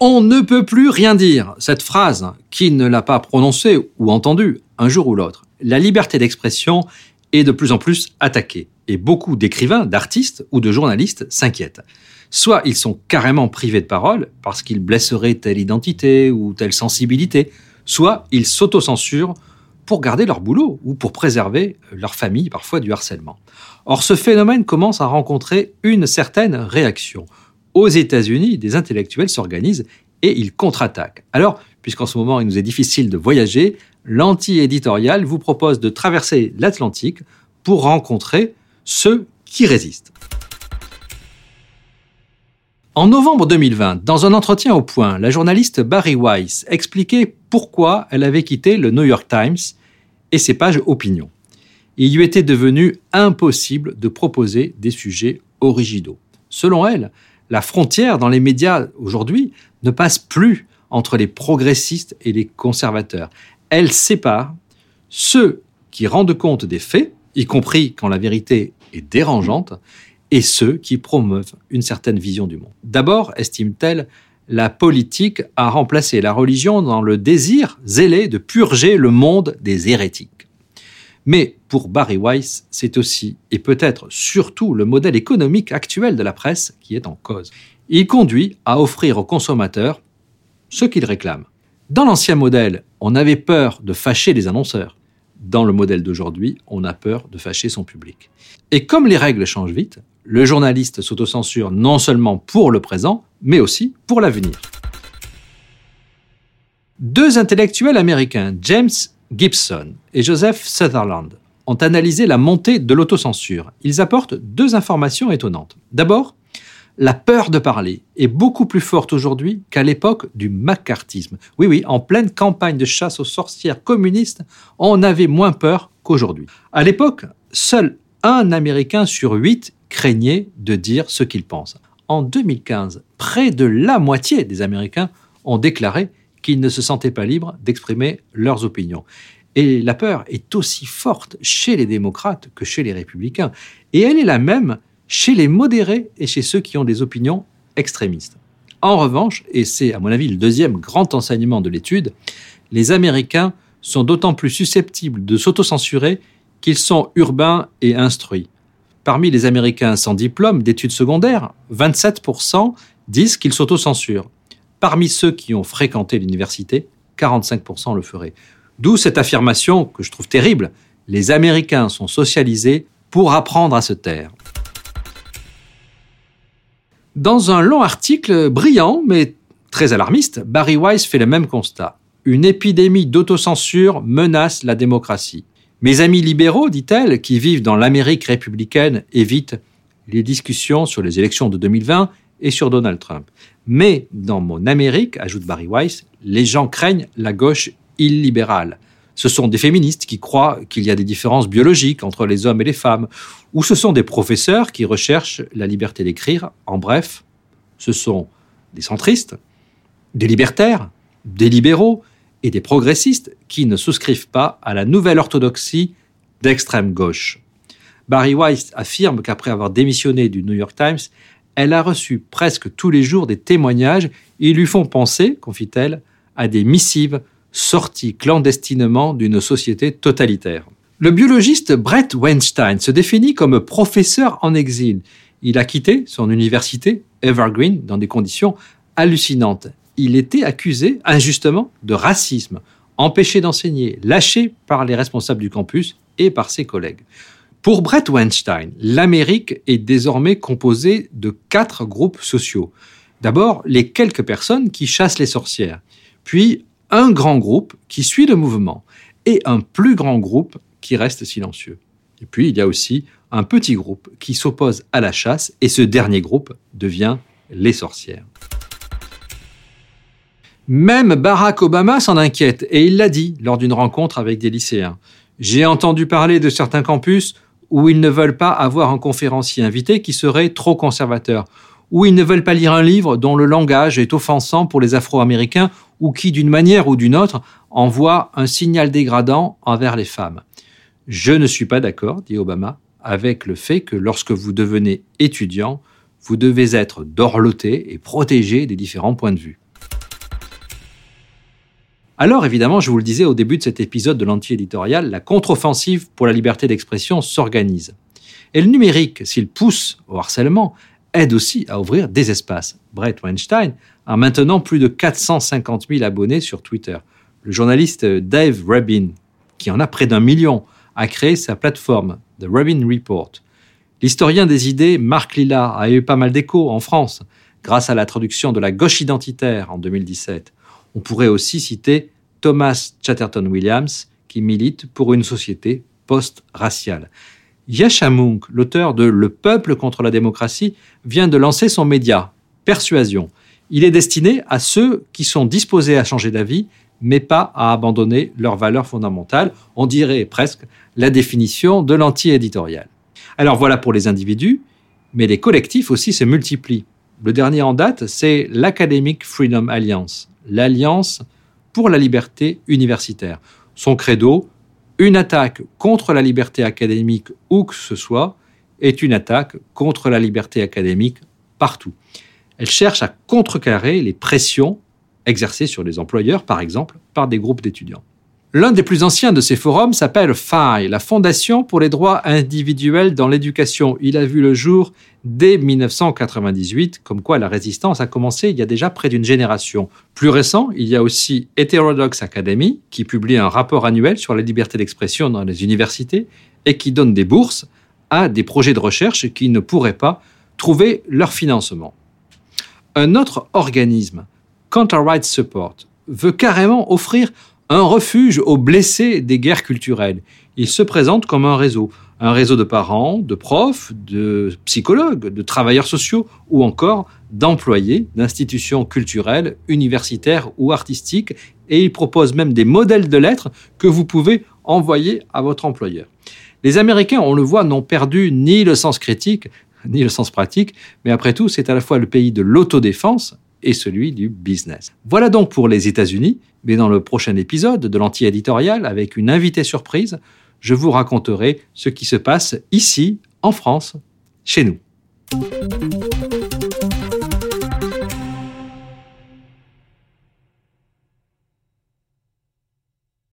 On ne peut plus rien dire. Cette phrase, qui ne l'a pas prononcée ou entendue un jour ou l'autre La liberté d'expression est de plus en plus attaquée. Et beaucoup d'écrivains, d'artistes ou de journalistes s'inquiètent. Soit ils sont carrément privés de parole parce qu'ils blesseraient telle identité ou telle sensibilité, soit ils s'autocensurent pour garder leur boulot ou pour préserver leur famille parfois du harcèlement. Or, ce phénomène commence à rencontrer une certaine réaction. Aux États-Unis, des intellectuels s'organisent et ils contre-attaquent. Alors, puisqu'en ce moment il nous est difficile de voyager, l'anti-éditorial vous propose de traverser l'Atlantique pour rencontrer ceux qui résistent. En novembre 2020, dans un entretien au point, la journaliste Barry Weiss expliquait pourquoi elle avait quitté le New York Times et ses pages opinion. Il lui était devenu impossible de proposer des sujets originaux. Selon elle, la frontière dans les médias aujourd'hui ne passe plus entre les progressistes et les conservateurs. Elle sépare ceux qui rendent compte des faits, y compris quand la vérité est dérangeante, et ceux qui promeuvent une certaine vision du monde. D'abord, estime-t-elle, la politique a remplacé la religion dans le désir zélé de purger le monde des hérétiques. Mais pour Barry Weiss, c'est aussi et peut-être surtout le modèle économique actuel de la presse qui est en cause. Il conduit à offrir aux consommateurs ce qu'ils réclament. Dans l'ancien modèle, on avait peur de fâcher les annonceurs. Dans le modèle d'aujourd'hui, on a peur de fâcher son public. Et comme les règles changent vite, le journaliste s'autocensure non seulement pour le présent, mais aussi pour l'avenir. Deux intellectuels américains, James Gibson et Joseph Sutherland, ont analysé la montée de l'autocensure. Ils apportent deux informations étonnantes. D'abord, la peur de parler est beaucoup plus forte aujourd'hui qu'à l'époque du macartisme. Oui, oui, en pleine campagne de chasse aux sorcières communistes, on avait moins peur qu'aujourd'hui. À l'époque, seul un Américain sur huit craignait de dire ce qu'il pense. En 2015, près de la moitié des Américains ont déclaré qu'ils ne se sentaient pas libres d'exprimer leurs opinions. Et la peur est aussi forte chez les démocrates que chez les républicains. Et elle est la même chez les modérés et chez ceux qui ont des opinions extrémistes. En revanche, et c'est à mon avis le deuxième grand enseignement de l'étude, les Américains sont d'autant plus susceptibles de s'autocensurer qu'ils sont urbains et instruits. Parmi les Américains sans diplôme d'études secondaires, 27% disent qu'ils s'autocensurent. Parmi ceux qui ont fréquenté l'université, 45% le feraient. D'où cette affirmation que je trouve terrible. Les Américains sont socialisés pour apprendre à se taire. Dans un long article brillant mais très alarmiste, Barry Weiss fait le même constat. Une épidémie d'autocensure menace la démocratie. Mes amis libéraux, dit-elle, qui vivent dans l'Amérique républicaine, évitent les discussions sur les élections de 2020 et sur Donald Trump. Mais dans mon Amérique, ajoute Barry Weiss, les gens craignent la gauche illibérale. Ce sont des féministes qui croient qu'il y a des différences biologiques entre les hommes et les femmes, ou ce sont des professeurs qui recherchent la liberté d'écrire. En bref, ce sont des centristes, des libertaires, des libéraux, et des progressistes qui ne souscrivent pas à la nouvelle orthodoxie d'extrême gauche. Barry Weiss affirme qu'après avoir démissionné du New York Times, elle a reçu presque tous les jours des témoignages et lui font penser, confie-t-elle, à des missives sorties clandestinement d'une société totalitaire. Le biologiste Brett Weinstein se définit comme professeur en exil. Il a quitté son université, Evergreen, dans des conditions hallucinantes il était accusé injustement de racisme, empêché d'enseigner, lâché par les responsables du campus et par ses collègues. Pour Brett Weinstein, l'Amérique est désormais composée de quatre groupes sociaux. D'abord, les quelques personnes qui chassent les sorcières, puis un grand groupe qui suit le mouvement, et un plus grand groupe qui reste silencieux. Et puis, il y a aussi un petit groupe qui s'oppose à la chasse, et ce dernier groupe devient les sorcières. Même Barack Obama s'en inquiète et il l'a dit lors d'une rencontre avec des lycéens. J'ai entendu parler de certains campus où ils ne veulent pas avoir un conférencier invité qui serait trop conservateur, où ils ne veulent pas lire un livre dont le langage est offensant pour les Afro-Américains ou qui, d'une manière ou d'une autre, envoie un signal dégradant envers les femmes. Je ne suis pas d'accord, dit Obama, avec le fait que lorsque vous devenez étudiant, Vous devez être dorloté et protégé des différents points de vue. Alors évidemment, je vous le disais au début de cet épisode de l'anti-éditorial, la contre-offensive pour la liberté d'expression s'organise. Et le numérique, s'il pousse au harcèlement, aide aussi à ouvrir des espaces. Brett Weinstein a maintenant plus de 450 000 abonnés sur Twitter. Le journaliste Dave Rabin, qui en a près d'un million, a créé sa plateforme, The Rabin Report. L'historien des idées, Marc Lilla, a eu pas mal d'échos en France, grâce à la traduction de La gauche identitaire en 2017. On pourrait aussi citer Thomas Chatterton Williams, qui milite pour une société post-raciale. Yasha Munk, l'auteur de Le peuple contre la démocratie, vient de lancer son média, Persuasion. Il est destiné à ceux qui sont disposés à changer d'avis, mais pas à abandonner leurs valeurs fondamentales. On dirait presque la définition de l'anti-éditorial. Alors voilà pour les individus, mais les collectifs aussi se multiplient. Le dernier en date, c'est l'Academic Freedom Alliance, l'Alliance pour la liberté universitaire. Son credo, une attaque contre la liberté académique où que ce soit est une attaque contre la liberté académique partout. Elle cherche à contrecarrer les pressions exercées sur les employeurs, par exemple, par des groupes d'étudiants. L'un des plus anciens de ces forums s'appelle FAI, la Fondation pour les droits individuels dans l'éducation. Il a vu le jour dès 1998, comme quoi la résistance a commencé il y a déjà près d'une génération. Plus récent, il y a aussi Heterodox Academy, qui publie un rapport annuel sur la liberté d'expression dans les universités et qui donne des bourses à des projets de recherche qui ne pourraient pas trouver leur financement. Un autre organisme, Counter Rights Support, veut carrément offrir un refuge aux blessés des guerres culturelles. Il se présente comme un réseau, un réseau de parents, de profs, de psychologues, de travailleurs sociaux ou encore d'employés d'institutions culturelles, universitaires ou artistiques, et il propose même des modèles de lettres que vous pouvez envoyer à votre employeur. Les Américains, on le voit, n'ont perdu ni le sens critique, ni le sens pratique, mais après tout, c'est à la fois le pays de l'autodéfense et celui du business. Voilà donc pour les États-Unis, mais dans le prochain épisode de l'anti-éditorial, avec une invitée surprise, je vous raconterai ce qui se passe ici, en France, chez nous.